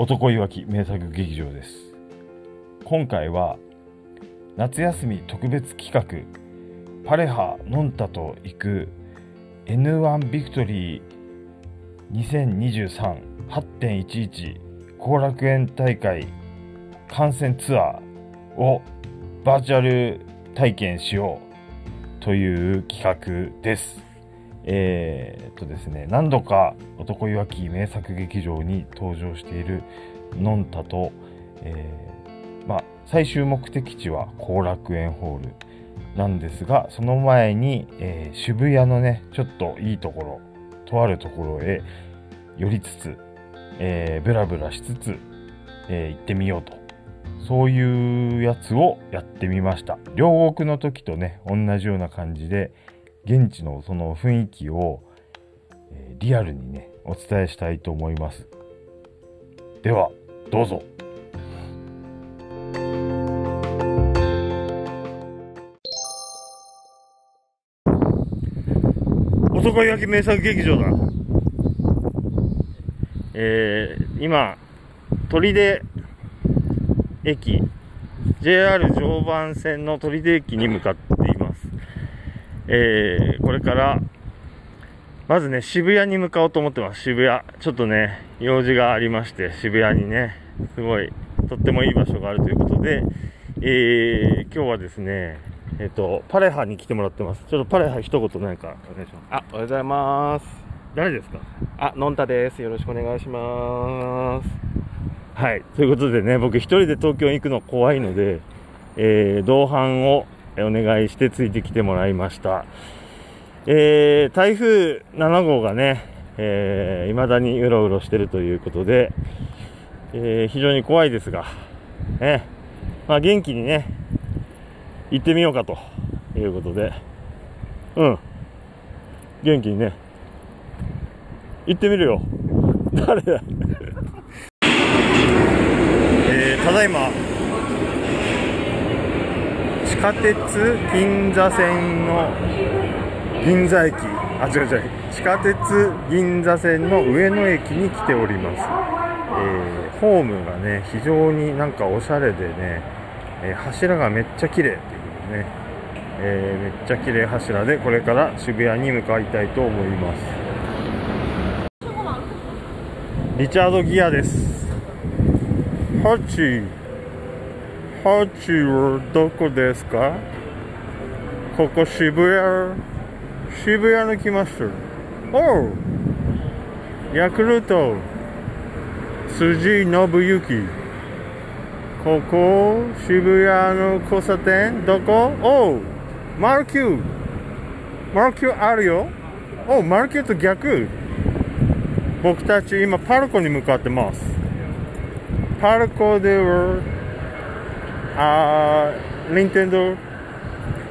男いわき名作劇場です今回は夏休み特別企画パレハノンタと行く N1 ビクトリー2023-8.11後楽園大会観戦ツアーをバーチャル体験しようという企画です。えーっとですね、何度か男いわき名作劇場に登場しているのんたと、えーまあ、最終目的地は後楽園ホールなんですが、その前に、えー渋谷のね、ちょっといいところ、とあるところへ寄りつつ、えーブラブラしつつ、えー行ってみようと。そういうやつをやってみました。両国の時とね、同じような感じで、現地のその雰囲気を、えーリアルにね、お伝えしたいと思います。では、どうぞ。男焼き名作劇場だ。えー、今、取手駅、JR 常磐線の取手駅に向かって。えー、これから、まずね、渋谷に向かおうと思ってます。渋谷。ちょっとね、用事がありまして、渋谷にね、すごい、とってもいい場所があるということで、えー、今日はですね、えっ、と、パレハに来てもらってます。ちょっとパレハ一言何かお願いします。あ、おはようございます。誰ですか？あ、のんたです。よろしくお願いします。はい。ということでね、僕一人で東京に行くの怖いので、えー、同伴をえーお願いしてついてきてもらいました。えー、台風7号がね、えー、未だにうろうろしてるということで、えー、非常に怖いですが、ね、まあ元気にね、行ってみようかということで、うん。元気にね、行ってみるよ。誰だ？えーただいま下鉄銀座線の銀座駅。あ違う違う。地下鉄銀座線の上野駅に来ております、えーホームがね非常になんかおしゃれでね、えー柱がめっちゃ綺麗っていうね、えーめっちゃ綺麗柱でこれから渋谷に向かいたいと思います。リチャード・ギアです。ハチ。ハチはどこですか？ここ渋谷渋谷に来ました。おうヤクルト辻信之ここ渋谷の交差点どこ？おうマルキュー。マルキューあるよ。おうマルキューと逆。僕たち今パルコに向かってます。パルコではあーニンテンドー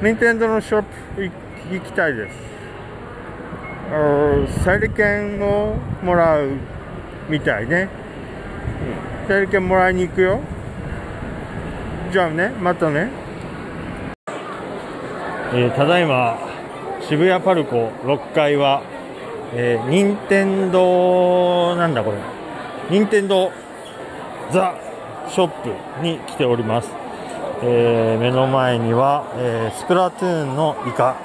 ニンテンドーのショップ行行きたいです。あー整理券をもらうみたいね。うん整理券もらいに行くよ。じゃあねまたね。えーただいま渋谷パルコ6階はえー、任天堂なんだこれ。任天堂ザショップに来ております、えー目の前には、えースプラトゥーンのイカ。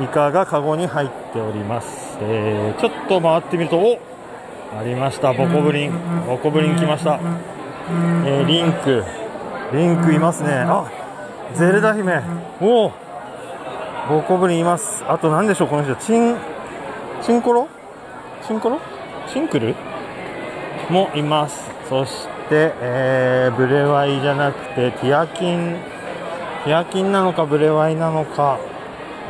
イカがカゴに入っております、えーちょっと回ってみるとおありました。ボコブリン。ボコブリン来ました、えーリンク。リンクいますね。あゼルダ姫。おお。ボコブリンいます。あと何でしょうこの人。チンチンコロ？チンコロ？チンクル？もいます。そして、えーブレワイじゃなくて、ティアキン、ティアキンなのかブレワイなのか、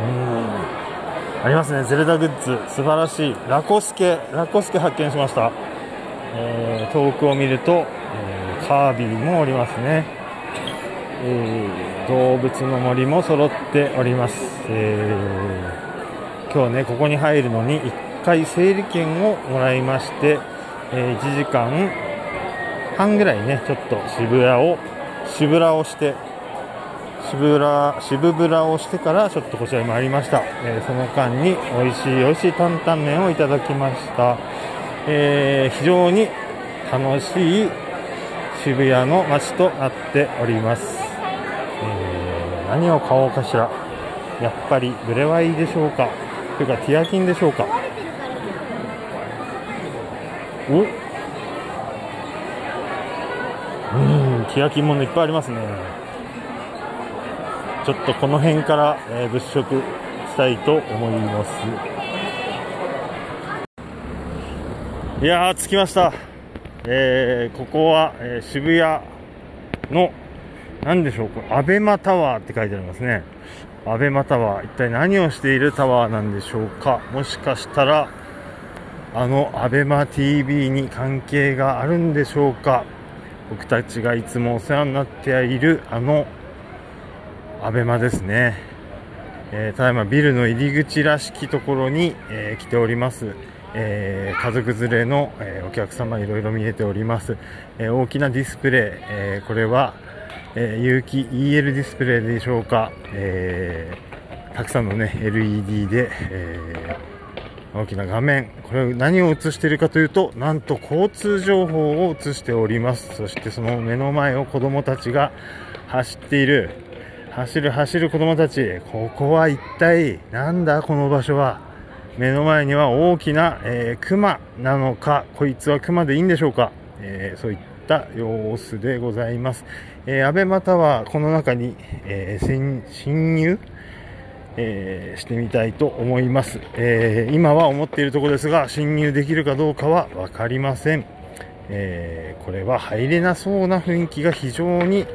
うん、ありますね。ゼルダグッズ、素晴らしい。ラコスケ、ラコスケ発見しました。えー遠くを見ると、えーカービィもおりますね。えー動物の森も揃っております。えー今日ね、ここに入るのに1回整理券をもらいまして、え1時間半ぐらいね、ちょっと渋谷を、渋谷をして、渋ら、渋ブラをしてからちょっとこちらに参りました。えーその間に美味しい美味しい担々麺をいただきました。えー非常に楽しい渋谷の街となっております、えー何を買おうかしら。やっぱりブレワイでしょうか。というかティアキンでしょうか。お？うんティアキものいっぱいありますね。ちょっとこの辺から、えー物色したいと思います。いやー着きました。えーここは、えー渋谷の何でしょうこれアベマタワーって書いてありますね。アベマタワー。一体何をしているタワーなんでしょうか。もしかしたらあのアベマ t v に関係があるんでしょうか。僕たちがいつもお世話になっているあのアベマですね、えーただいまビルの入り口らしきところに、えー来ております、えー家族連れの、えーお客様いろいろ見えております、えー大きなディスプレイ、えーこれは、えー有機 EL ディスプレイでしょうか、えーたくさんのね LED で、えー大きな画面、これ何を映しているかというと、なんと交通情報を映しております。そしてその目の前を子供たちが走っている。走る走る子供たち。ここは一体なんだ？この場所は。目の前には大きな、えー、熊なのか、こいつは熊でいいんでしょうか？えーそういった様子でございます。えー、安倍またはこの中に、えー侵侵入？えーしてみたいと思います、えー今は思っているところですが侵入できるかどうかは分かりません、えーこれは入れなそうな雰囲気が非常に、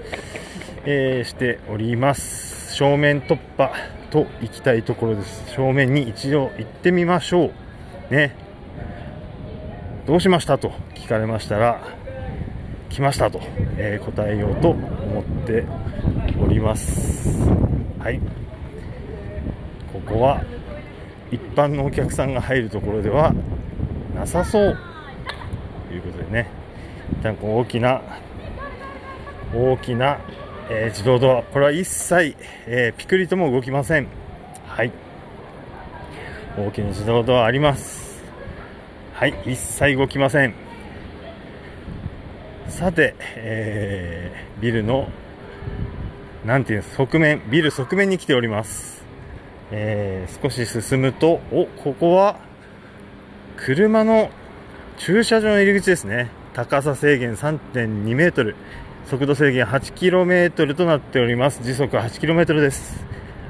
えーしております。正面突破と行きたいところです。正面に一度行ってみましょう。ね。どうしましたと聞かれましたら来ましたと、えー答えようと思っております。はい。ここは一般のお客さんが入るところではなさそう。ということでね。一旦こう大きな大きな、えー自動ドア。これは一切、えーピクリとも動きません。はい。大きな自動ドアあります。はい。一切動きません。さて、えービルのなんていうんです側面ビル側面に来ております。えー少し進むと、お、ここは、車の駐車場の入り口ですね。高さ制限3.2メートル、速度制限8キロメートルとなっております。時速8キロメートルです。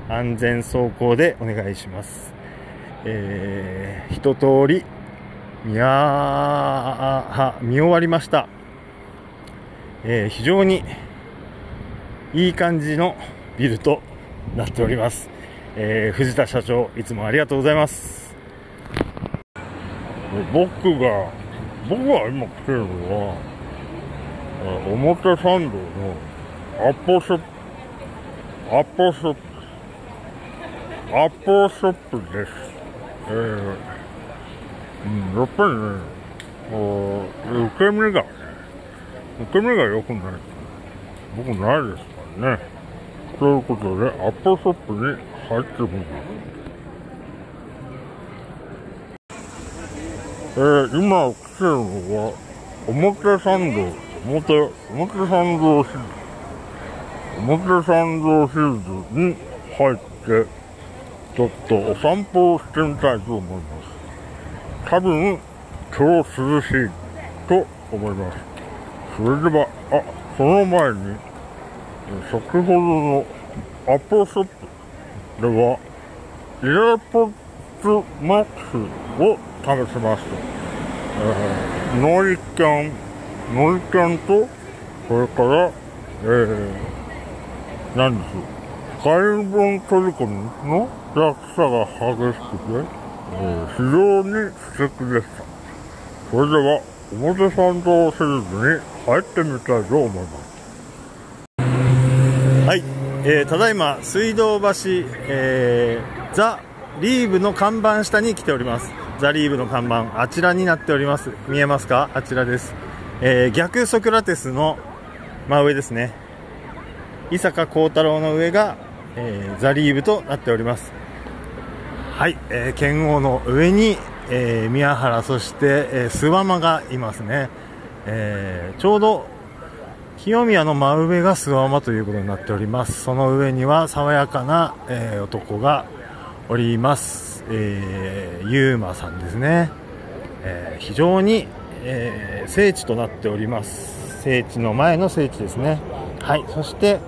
安全走行でお願いします。えー、一通り、見やは見終わりました。えー非常にいい感じのビルとなっております。えー藤田社長、いつもありがとうございます。僕が、僕が今来てるのは、え表参道のアポショップ、アポショップ、アポショップです。えー、やっぱりね、こう受け身がね、受け身が良くない、僕ないですからね。ということで、アポショップに入ってみます。えー、今来てるのは、表参道、表、表参道ヒルズ、表参道ヒルズに入って、ちょっとお散歩をしてみたいと思います。多分、今日涼しいと思います。それでは、あ、その前に、先ほどのアポショップでは、AirPods Max を試しました。えーノイキャン、ノイキャンと、それから、えー、何です海分取り込みの落差が激しくて、えー非常に素敵でした。それでは、表参道シリーズに入ってみたいと思います。えーただいま水道橋、えーザ・リーブの看板下に来ております。ザ・リーブの看板あちらになっております。見えますか？あちらです、えー逆ソクラテスの真上ですね。伊坂幸太郎の上が、えーザ・リーブとなっております。はい、えー剣王の上に、えー宮原そして、えー、諏訪間がいますね。えーちょうど清宮の真上が諏訪山ということになっております。その上には爽やかな、えー男がおります、えー、ゆうまさんですね、えー非常に、えー聖地となっております。聖地の前の聖地ですね。はい。そして、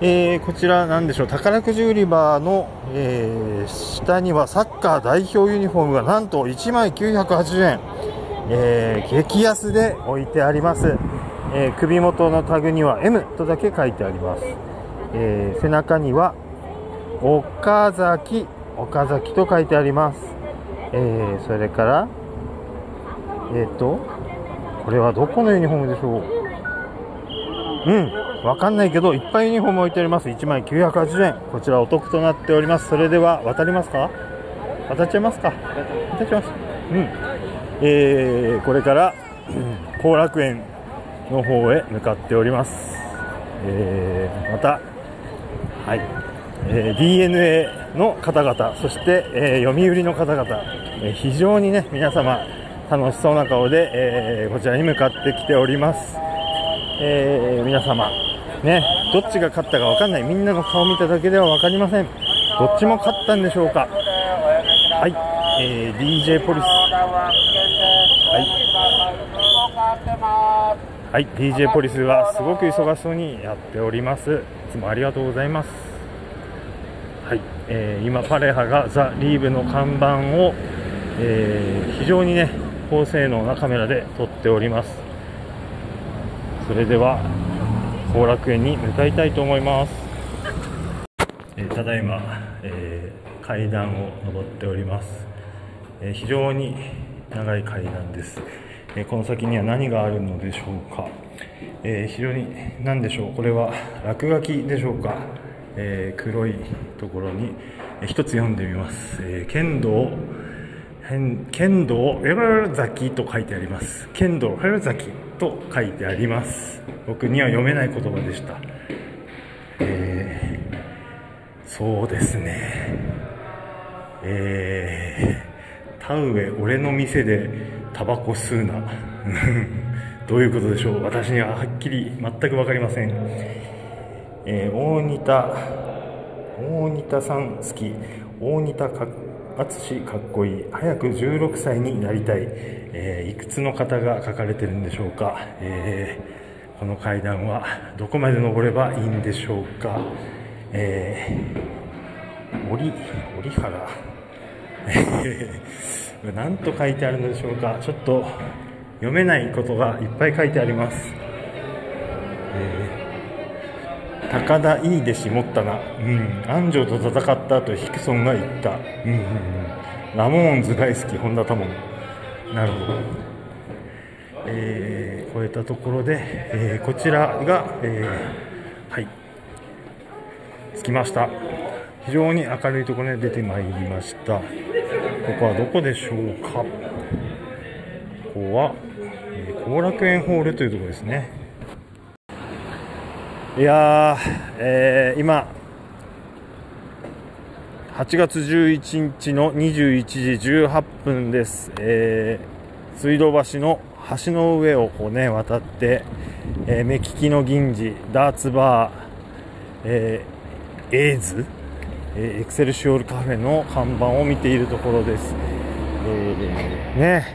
えーこちらなんでしょう。宝くじ売り場の、えー下にはサッカー代表ユニフォームがなんと1枚980円。えー激安で置いてあります、えー首元のタグには M とだけ書いてあります、えー背中には岡崎岡崎と書いてあります、えーそれからえっ、とこれはどこのユニフォームでしょう？うんわかんないけどいっぱいユニフォーム置いてあります。1枚980円こちらお得となっております。それでは渡りますか？渡っちゃいますか？渡っちゃいます。うん。えーこれからうん後楽園の方へ向かっております、えーまた、はい。えー DNA の方々そして、えー読売の方々、え非常にね皆様楽しそうな顔で、えーこちらに向かってきております、えー皆様ねどっちが勝ったか分かんない。みんなの顔を見ただけでは分かりません。どっちも勝ったんでしょうか。はい、えー DJ ポリス。はい、DJ ポリスはすごく忙しそうにやっております。いつもありがとうございます。はい、えー今パレハがザ・リーブの看板を、えー非常にね高性能なカメラで撮っております。それでは後楽園に向かいたいと思います。えーただいま、えー階段を上っております、えー非常に長い階段です、えこの先には何があるのでしょうか、え非常に何でしょう。これは落書きでしょうか、え黒いところに、えー一つ読んでみます、えー剣道剣剣道ウェブ崎と書いてあります。剣道ウェブ崎と書いてあります。僕には読めない言葉でした。えーそうですね。えー、田植え俺の店でタバコ吸うな。どういうことでしょう？私にははっきり全く分かりません、えー大仁田。大仁田さん好き。大仁田か淳かっこいい。早く16歳になりたい、えーいくつの方が書かれてるんでしょうか、えーこの階段はどこまで登ればいいんでしょうか、えー、折折原。何と書いてあるのでしょうか？ちょっと読めないことがいっぱい書いてあります、えー高田いい弟子持ったな、うん、安城と戦った後ヒクソンが言った、うんうんうん、ラモーンズ大好き本田多門。なるほど。えー、超えたところで、えーこちらが、えーはい。着きました。非常に明るいところに出てまいりました。ここはどこでしょうか？ここはえー後、楽園ホールというところですね。いやー、えー今8月11日の21時18分です、えー水道橋の橋の上をこう、ね、渡って、えー目利きの銀次ダーツバー、えーエイズ、えーエクセルシオールカフェの看板を見ているところです、えーね。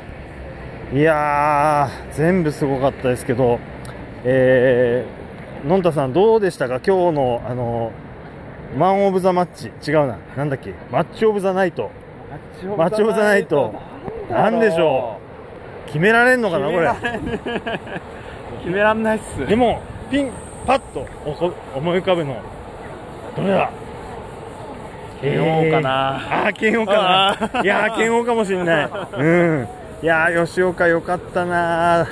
いやー全部すごかったですけど、えー、のんたさんどうでしたか？今日のあのマン・オブ・ザ・マッチ？違うな。なんだっけ？マッチ・オブ・ザ・ナイト。マッチ・オブ・ザ・ナイト。なんでしょう？決められんのかなこれ？決めらん。ないっす。でもピンパッと思い浮かぶの。どれだ？慶応かな。ああー慶応かないやー慶応かもしれない。うん。いやー吉岡よかったな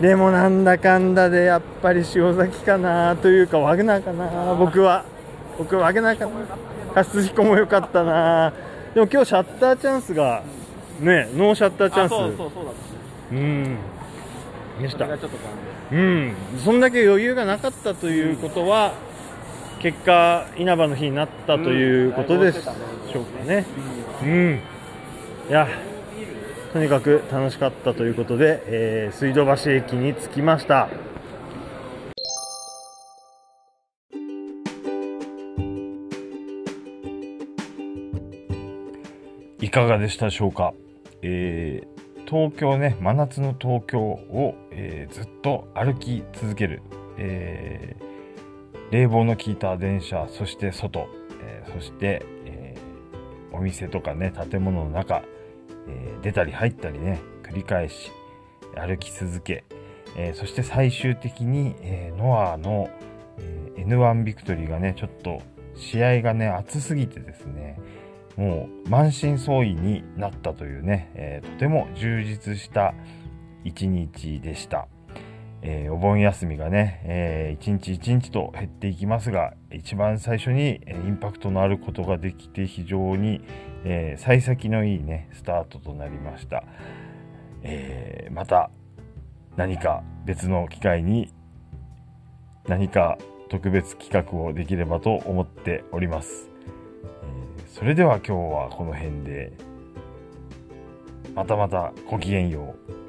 でもなんだかんだでやっぱり塩崎かなというかワグナーかな僕は。僕はワグナーかな。加須彦もよかったなでも今日シャッターチャンスがねノーシャッターチャンス。そうそうそうだうん。でした。うん、そんだけ余裕がなかったということは、結果、稲葉の日になったということでしょうかね。うん、いや、とにかく楽しかったということで、えー水道橋駅に着きました。いかがでしたでしょうか、えー東京ね、真夏の東京を、えーずっと歩き続ける、えー冷房の効いた電車、そして外、えーそして、えーお店とかね、建物の中、えー出たり入ったりね、繰り返し歩き続け、えそして最終的に、えノアの、え N1 ビクトリーがね、ちょっと試合がね、熱すぎてですね、もう満身創痍になったというね、えとても充実した一日でした。えーお盆休みがね、えー一日一日と減っていきますが、一番最初にえインパクトのあることができて非常に、えー幸先のいいね、スタートとなりました。えーまた何か別の機会に何か特別企画をできればと思っております。えそれでは今日はこの辺で、またまたごきげんよう。